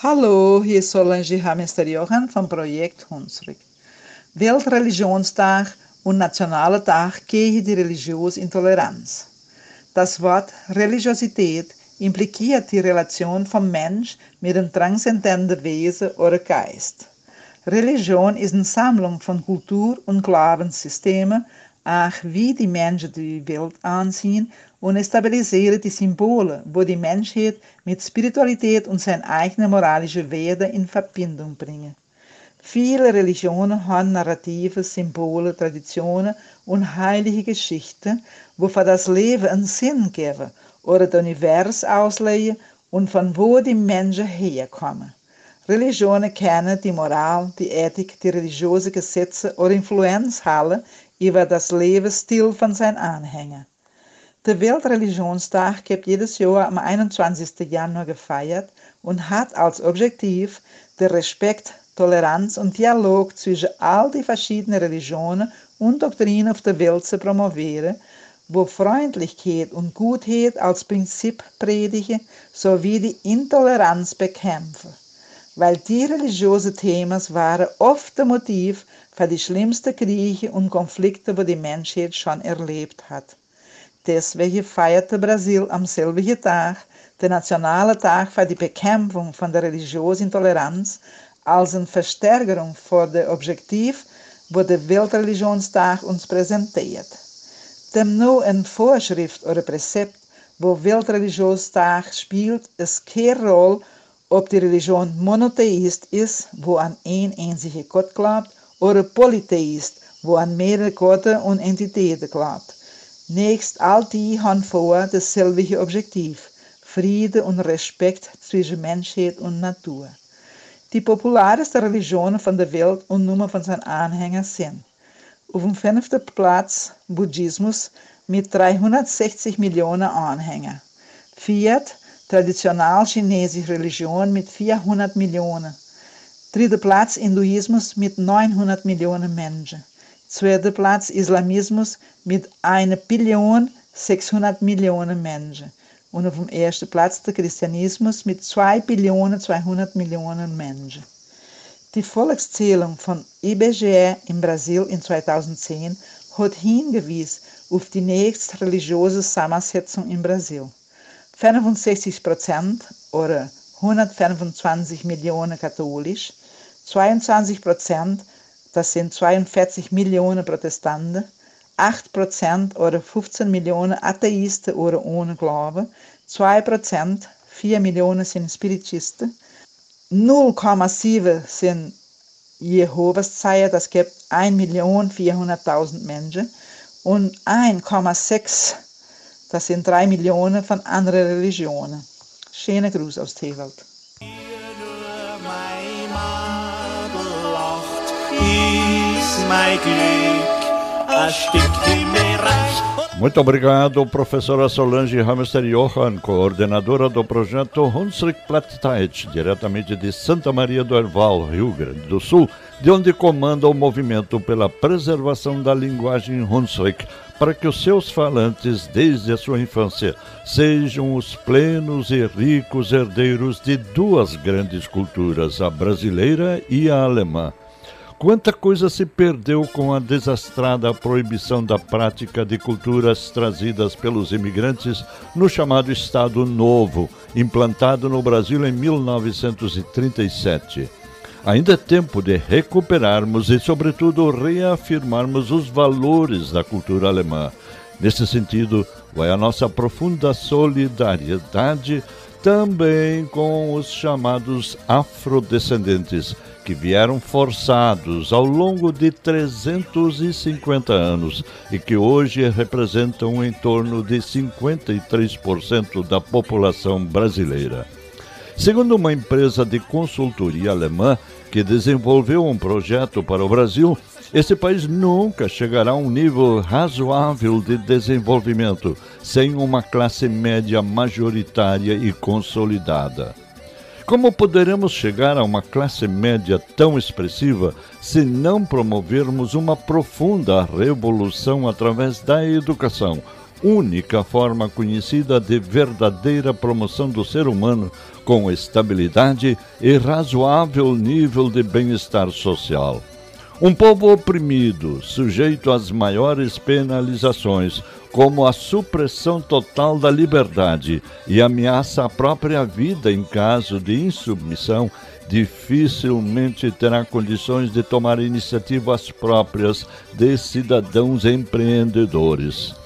Hallo, hier ist Solange Hamester Johan vom Projekt Hunsrück. Weltreligionstag und Nationaler Tag gegen die religiöse Intoleranz. Das Wort Religiosität impliziert die Relation vom Mensch mit dem transzendenten Wesen oder Geist. Religion ist eine Sammlung von Kultur- und Glaubenssystemen, auch wie die Menschen die Welt ansehen und stabilisiert die Symbole, wo die Menschheit mit Spiritualität und seine eigenen moralischen Werte in Verbindung bringen. Viele Religionen haben Narrative, Symbole, Traditionen und heilige Geschichten, wo für das Leben einen Sinn geben oder das Univers auslegen und von wo die Menschen herkommen. Religionen kennen die Moral, die Ethik, die religiösen Gesetze oder Influenz haben über das Lebensstil von seinen Anhängern. Der Weltreligionstag wird jedes Jahr am 21. Januar gefeiert und hat als Objektiv den Respekt Toleranz und Dialog zwischen all die verschiedenen Religionen und Doktrinen auf der Welt zu promovieren, wo Freundlichkeit und Gutheit als Prinzip predigen, sowie die Intoleranz bekämpfen. Weil die religiösen Themen waren oft der Motiv für die schlimmsten Kriege und Konflikte, die die Menschheit schon erlebt hat. Deswegen feierte Brasil am selben Tag den Nationalen Tag für die Bekämpfung von der religiösen Intoleranz als een versterking voor de objectief wat de Weltreligionstag uns präsentiert. Dem nu een Vorschrift oder Präzept, wo Weltreligionstag spielt, es keine Rolle, ob die Religion monotheist ist, wo an ein einziger Gott glaubt, oder polytheist, wo an mehrere Götter und Entitäten glaubt. Nächst all die haben vor dasselbe Objektiv, Friede und Respekt zwischen Menschheit und Natur. Die populairste Religionen van de wereld und Nummer von seinen Anhängern sind. Auf dem fünften Platz Buddhismus mit 360 Millionen Anhängern. Viert traditionell chinesische Religion mit 400 Millionen. Dritter Platz Hinduismus mit 900 Millionen Menschen. Zweiter Platz Islamismus mit 1 Billion 600 Millionen Menschen und auf dem ersten Platz der Christianismus mit 2 Billionen 200 Millionen Menschen. Die Volkszählung von IBGE in Brasil in 2010 hat hingewiesen auf die nächste religiöse Zusammensetzung in Brasil. 65 Prozent oder 125 Millionen katholisch, 22 Prozent, das sind 42 Millionen Protestanten, 8% oder 15 Millionen Atheisten oder ohne Glaube, 2%, 4 Millionen sind Spiritisten, 0,7 sind Jehovas Zeier, das gibt 1.400.000 Menschen und 1,6, das sind 3 Millionen von anderen. Schöner Gruß aus Tewald. Muito obrigado, professora Solange Hamster Johan, coordenadora do projeto Hunsrück Plattheit, diretamente de Santa Maria do Herval, Rio Grande do Sul, de onde comanda o movimento pela preservação da linguagem Hunsrück, para que os seus falantes, desde a sua infância, sejam os plenos e ricos herdeiros de duas grandes culturas, a brasileira e a alemã. Quanta coisa se perdeu com a desastrada proibição da prática de culturas trazidas pelos imigrantes no chamado Estado Novo, implantado no Brasil em 1937. Ainda é tempo de recuperarmos e, sobretudo, reafirmarmos os valores da cultura alemã. Nesse sentido, vai a nossa profunda solidariedade também com os chamados afrodescendentes que vieram forçados ao longo de 350 anos e que hoje representam em torno de 53% da população brasileira. Segundo uma empresa de consultoria alemã que desenvolveu um projeto para o Brasil, esse país nunca chegará a um nível razoável de desenvolvimento sem uma classe média majoritária e consolidada. Como poderemos chegar a uma classe média tão expressiva se não promovermos uma profunda revolução através da educação, única forma conhecida de verdadeira promoção do ser humano com estabilidade e razoável nível de bem-estar social? Um povo oprimido, sujeito às maiores penalizações, como a supressão total da liberdade e ameaça à própria vida em caso de insubmissão, dificilmente terá condições de tomar iniciativas próprias de cidadãos empreendedores.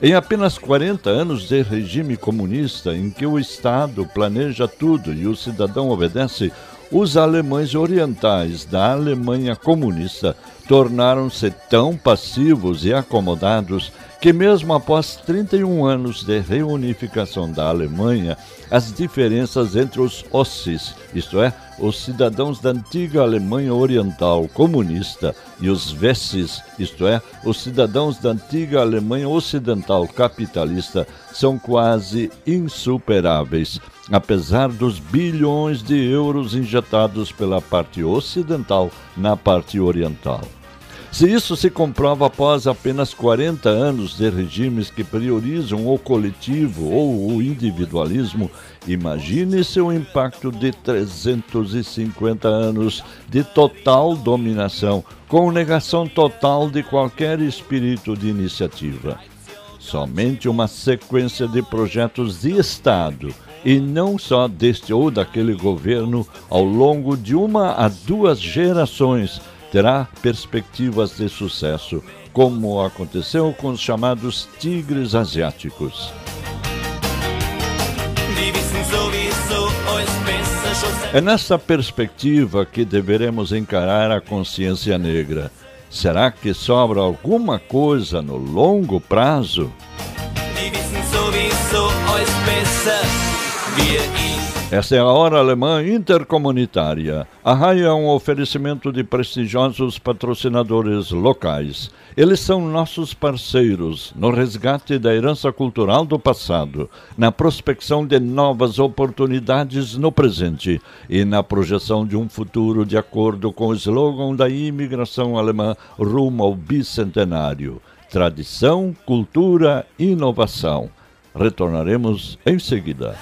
Em apenas 40 anos de regime comunista, em que o Estado planeja tudo e o cidadão obedece, os alemães orientais da Alemanha comunista tornaram-se tão passivos e acomodados que, mesmo após 31 anos de reunificação da Alemanha, as diferenças entre os Ossis, isto é, os cidadãos da antiga Alemanha Oriental comunista, e os Wessis, isto é, os cidadãos da antiga Alemanha Ocidental capitalista, são quase insuperáveis, apesar dos bilhões de euros injetados pela parte ocidental na parte oriental. Se isso se comprova após apenas 40 anos de regimes que priorizam o coletivo ou o individualismo, imagine seu impacto de 350 anos de total dominação, com negação total de qualquer espírito de iniciativa. Somente uma sequência de projetos de Estado e não só deste ou daquele governo ao longo de uma a duas gerações terá perspectivas de sucesso, como aconteceu com os chamados tigres asiáticos. É nessa perspectiva que deveremos encarar a consciência negra. Será que sobra alguma coisa no longo prazo? Essa é a Hora Alemã Intercomunitária. A RAI é um oferecimento de prestigiosos patrocinadores locais. Eles são nossos parceiros no resgate da herança cultural do passado, na prospecção de novas oportunidades no presente e na projeção de um futuro de acordo com o slogan da imigração alemã rumo ao bicentenário: tradição, cultura, inovação. Retornaremos em seguida.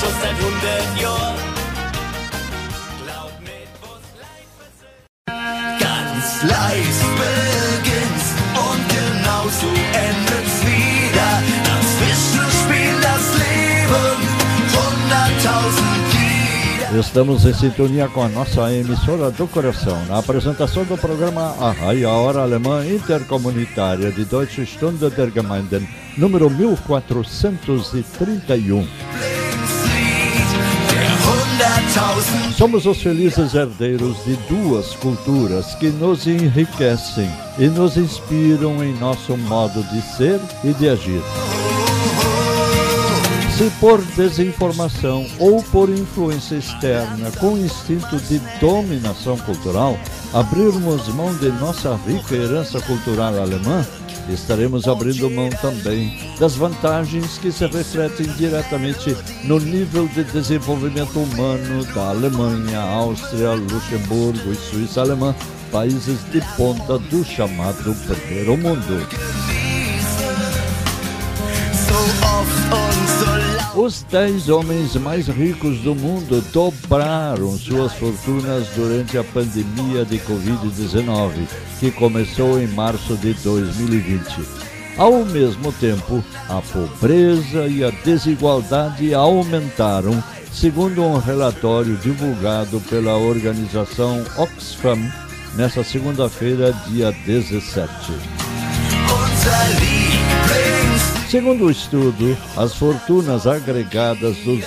Schon seit 100 Jahren. Estamos em sintonia com a nossa emissora do coração, na apresentação do programa A Hora Alemã Intercomunitária de Deutsche Stunde der Gemeinden, número 1431. Somos os felizes herdeiros de duas culturas que nos enriquecem e nos inspiram em nosso modo de ser e de agir. Se por desinformação ou por influência externa com instinto de dominação cultural abrirmos mão de nossa rica herança cultural alemã, estaremos abrindo mão também das vantagens que se refletem diretamente no nível de desenvolvimento humano da Alemanha, Áustria, Luxemburgo e Suíça alemã, países de ponta do chamado primeiro mundo. Os dez homens mais ricos do mundo dobraram suas fortunas durante a pandemia de Covid-19, que começou em março de 2020. Ao mesmo tempo, a pobreza e a desigualdade aumentaram, segundo um relatório divulgado pela organização Oxfam nesta segunda-feira, dia 17. Segundo o estudo, as fortunas agregadas dos,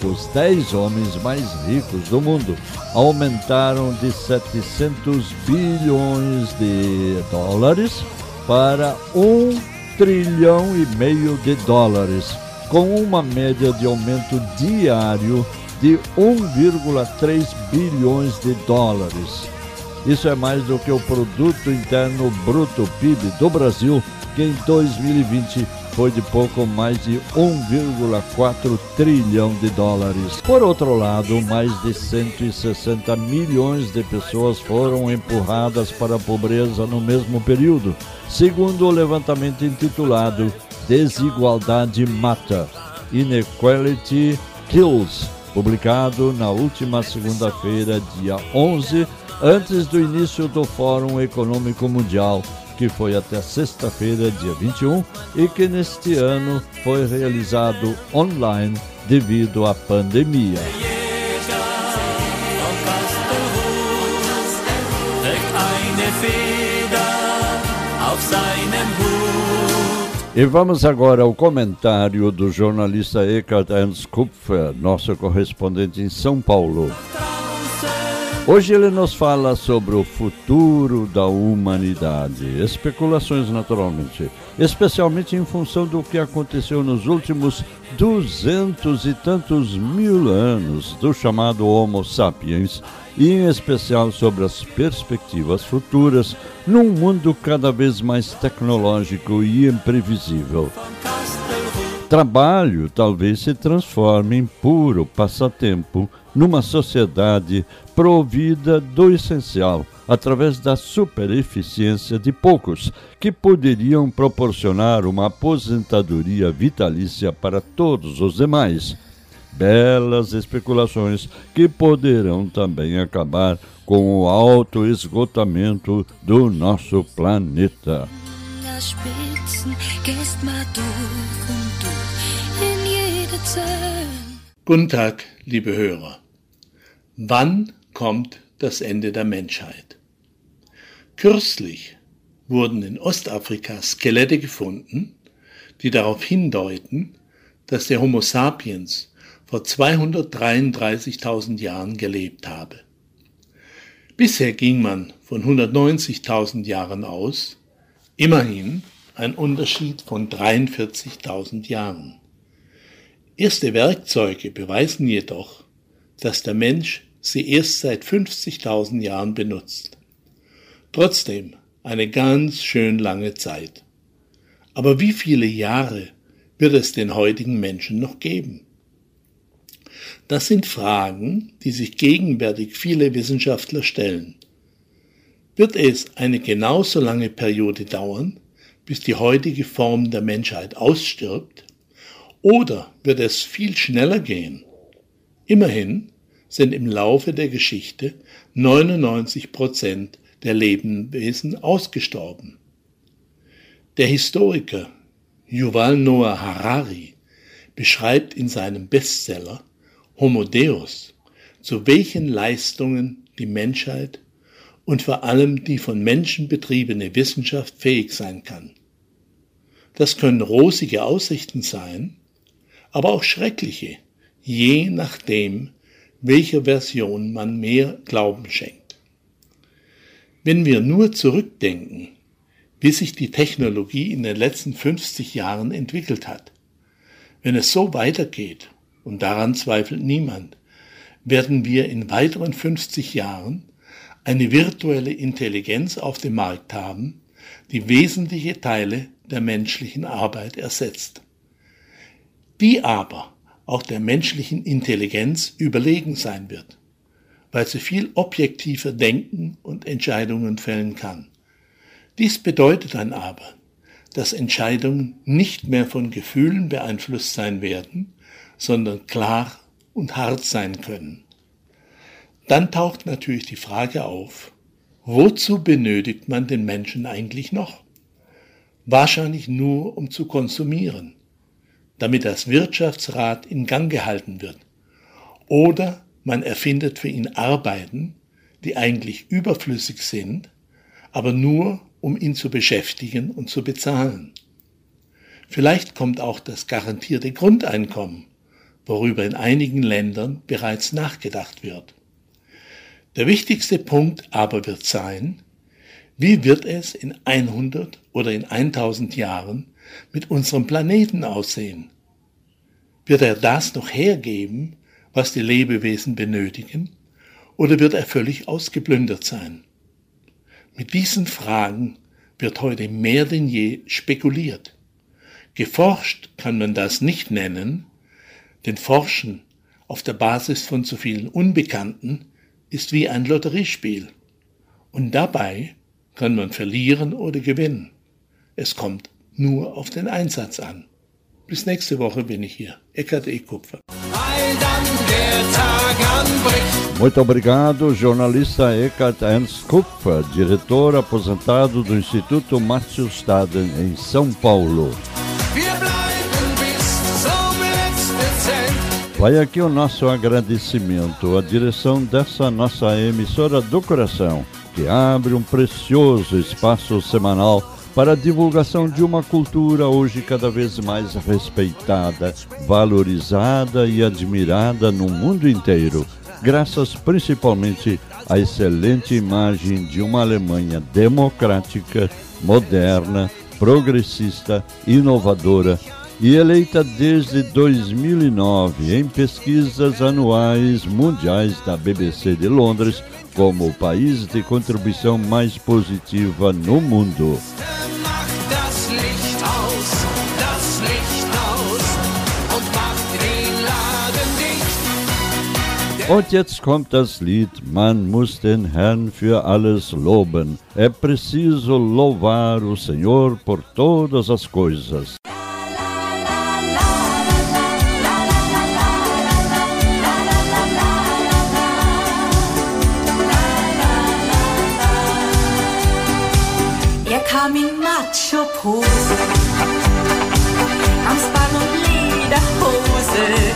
dos 10 homens mais ricos do mundo aumentaram de 700 bilhões de dólares para 1 trilhão e meio de dólares, com uma média de aumento diário de 1,3 bilhões de dólares. Isso é mais do que o produto interno bruto PIB do Brasil, que em 2020 foi de pouco mais de 1,4 trilhão de dólares. Por outro lado, mais de 160 milhões de pessoas foram empurradas para a pobreza no mesmo período, segundo o levantamento intitulado Desigualdade Mata Inequality Kills, publicado na última segunda-feira, dia 11, antes do início do Fórum Econômico Mundial que foi até sexta-feira, dia 21, e que neste ano foi realizado online devido à pandemia. E vamos agora ao comentário do jornalista Eckhart Ernst Kupfer, nosso correspondente em São Paulo. Hoje ele nos fala sobre o futuro da humanidade. Especulações, naturalmente, especialmente em função do que aconteceu nos últimos duzentos e tantos mil anos do chamado Homo sapiens, e em especial sobre as perspectivas futuras num mundo cada vez mais tecnológico e imprevisível. Trabalho talvez se transforme em puro passatempo numa sociedade provida do essencial, através da supereficiência de poucos, que poderiam proporcionar uma aposentadoria vitalícia para todos os demais. Belas especulações que poderão também acabar com o alto esgotamento do nosso planeta. Guten Tag, liebe Hörer. Wann kommt das Ende der Menschheit? Kürzlich wurden in Ostafrika Skelette gefunden, die darauf hindeuten, dass der Homo sapiens vor 233.000 Jahren gelebt habe. Bisher ging man von 190.000 Jahren aus, immerhin ein Unterschied von 43.000 Jahren. Erste Werkzeuge beweisen jedoch, dass der Mensch sie erst seit 50.000 Jahren benutzt. Trotzdem eine ganz schön lange Zeit. Aber wie viele Jahre wird es den heutigen Menschen noch geben? Das sind Fragen, die sich gegenwärtig viele Wissenschaftler stellen. Wird es eine genauso lange Periode dauern, bis die heutige Form der Menschheit ausstirbt? Oder wird es viel schneller gehen? Immerhin sind im Laufe der Geschichte 99 Prozent der Lebewesen ausgestorben. Der Historiker Yuval Noah Harari beschreibt in seinem Bestseller Homo Deus, zu welchen Leistungen die Menschheit und vor allem die von Menschen betriebene Wissenschaft fähig sein kann. Das können rosige Aussichten sein, aber auch schreckliche, je nachdem, welcher Version man mehr Glauben schenkt. Wenn wir nur zurückdenken, wie sich die Technologie in den letzten 50 Jahren entwickelt hat, Wenn es so weitergeht, und daran zweifelt niemand, werden wir in weiteren 50 Jahren eine virtuelle Intelligenz auf dem Markt haben, die wesentliche Teile der menschlichen Arbeit ersetzt. Die aber auch der menschlichen Intelligenz überlegen sein wird, weil sie viel objektiver denken und Entscheidungen fällen kann. Dies bedeutet dann aber, dass Entscheidungen nicht mehr von Gefühlen beeinflusst sein werden, sondern klar und hart sein können. Dann taucht natürlich die Frage auf, wozu benötigt man den Menschen eigentlich noch? Wahrscheinlich nur, um zu konsumieren, damit das Wirtschaftsrad in Gang gehalten wird. Oder man erfindet für ihn Arbeiten, die eigentlich überflüssig sind, aber nur, um ihn zu beschäftigen und zu bezahlen. Vielleicht kommt auch das garantierte Grundeinkommen, worüber in einigen Ländern bereits nachgedacht wird. Der wichtigste Punkt aber wird sein, wie wird es in 100 oder in 1000 Jahren mit unserem Planeten aussehen? Wird er das noch hergeben, was die Lebewesen benötigen, oder wird er völlig ausgeplündert sein? Mit diesen Fragen wird heute mehr denn je spekuliert. Geforscht kann man das nicht nennen, denn Forschen auf der Basis von zu vielen Unbekannten ist wie ein Lotteriespiel. Und dabei kann man verlieren oder gewinnen. Es kommt nur auf den Einsatz an. Bis nächste Woche bin ich hier. Eckart E. Kupfer. Muito obrigado, jornalista Eckhart Ernst Kupfer, diretor aposentado do Instituto Márcio Staden, em São Paulo. Vai aqui o nosso agradecimento à direção dessa nossa emissora do coração, que abre um precioso espaço semanal para a divulgação de uma cultura hoje cada vez mais respeitada, valorizada e admirada no mundo inteiro, graças principalmente à excelente imagem de uma Alemanha democrática, moderna, progressista, inovadora e eleita desde 2009 em pesquisas anuais mundiais da BBC de Londres como o país de contribuição mais positiva no mundo. Und jetzt kommt das Lied Man muss den Herrn für alles loben. É preciso louvar o Senhor por todas as coisas. Hose, Amsband und Lederhose und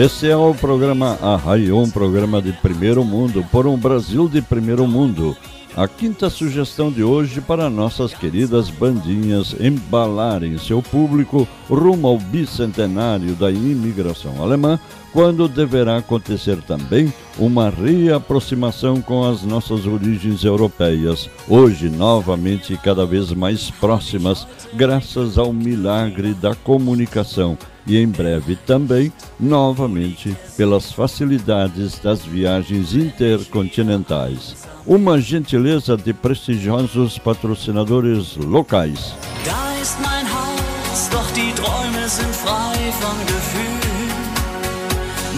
Esse é o programa Arraio, um programa de primeiro mundo, por um Brasil de primeiro mundo. A quinta sugestão de hoje para nossas queridas bandinhas embalarem seu público rumo ao bicentenário da imigração alemã, quando deverá acontecer também uma reaproximação com as nossas origens europeias, hoje novamente cada vez mais próximas, graças ao milagre da comunicação e em breve também, novamente, pelas facilidades das viagens intercontinentais uma gentileza de prestigiosos patrocinadores locais. Da ist mein Haus, doch die Träume sind frei von Gefühl.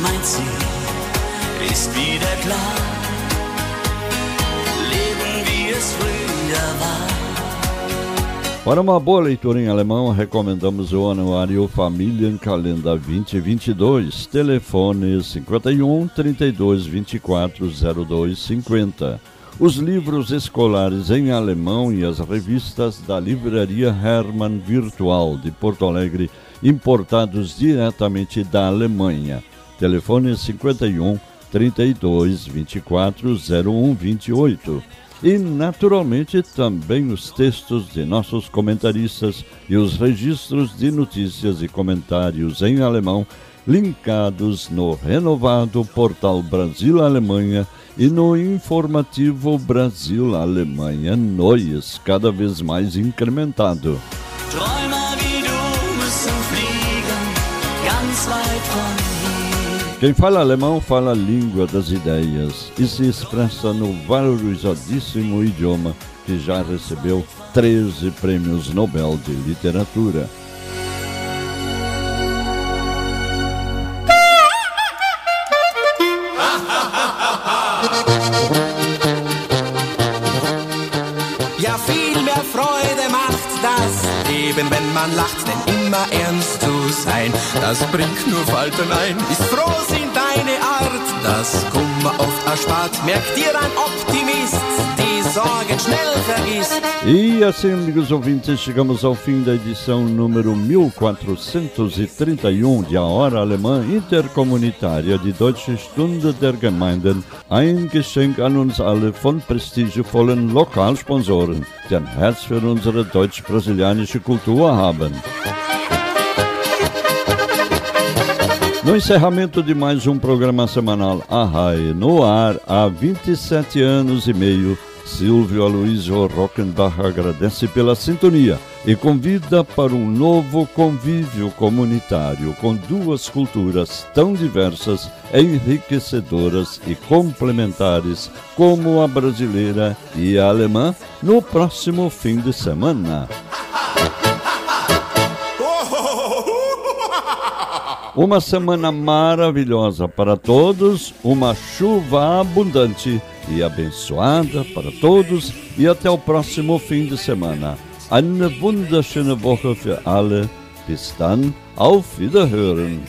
Mein Ziel ist wieder klar. Leben wie es früher war. Para uma boa leitura em alemão, recomendamos o anuário Familienkalender 2022, telefone 51 32 24 02 50 os livros escolares em alemão e as revistas da Livraria Hermann Virtual de Porto Alegre, importados diretamente da Alemanha. Telefone 51 32 24 01 28. E, naturalmente, também os textos de nossos comentaristas e os registros de notícias e comentários em alemão linkados no renovado portal Brasil-Alemanha e no informativo Brasil-Alemanha Neues, cada vez mais incrementado. Quem fala alemão fala a língua das ideias e se expressa no valorizadíssimo idioma que já recebeu 13 prêmios Nobel de Literatura. Immer ernst zu sein, das bringt nur Falten ein. Ist froh sind deine Art, das Kummer oft erspart. Merkt dir ein Optimist, die Sorgen schnell vergisst. E assim, amigos ouvintes, chegamos ao fim da edição número 1431 de A Hora Alemã Interkommunitária de Deutsche Stunde der Gemeinden, ein Geschenk an uns alle von prestigevollen Lokalsponsoren, die ein Herz für unsere deutsch-brasilianische Kultur haben. No encerramento de mais um programa semanal Arrai no ar há 27 anos e meio, Silvio Aloysio Rockenbach agradece pela sintonia e convida para um novo convívio comunitário com duas culturas tão diversas, enriquecedoras e complementares como a brasileira e a alemã no próximo fim de semana. Uma semana maravilhosa para todos, uma chuva abundante e abençoada para todos e até o próximo fim de semana. Eine wunderschöne Woche für alle. Bis dann, auf Wiederhören.